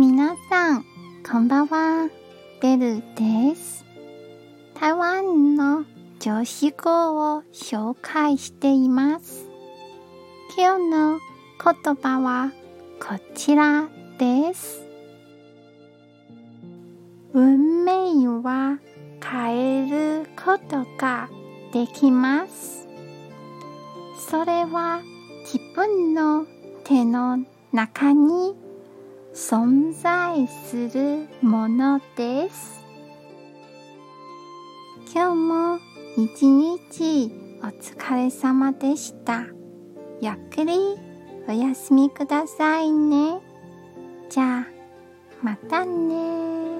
皆さん、こんばんは。ベルです。台湾の女子語を紹介しています。今日の言葉はこちらです。運命は変えることができます。それは自分の手の中に存在するものです。今日も一日お疲れ様でした。ゆっくりお休みくださいね。じゃあ、またね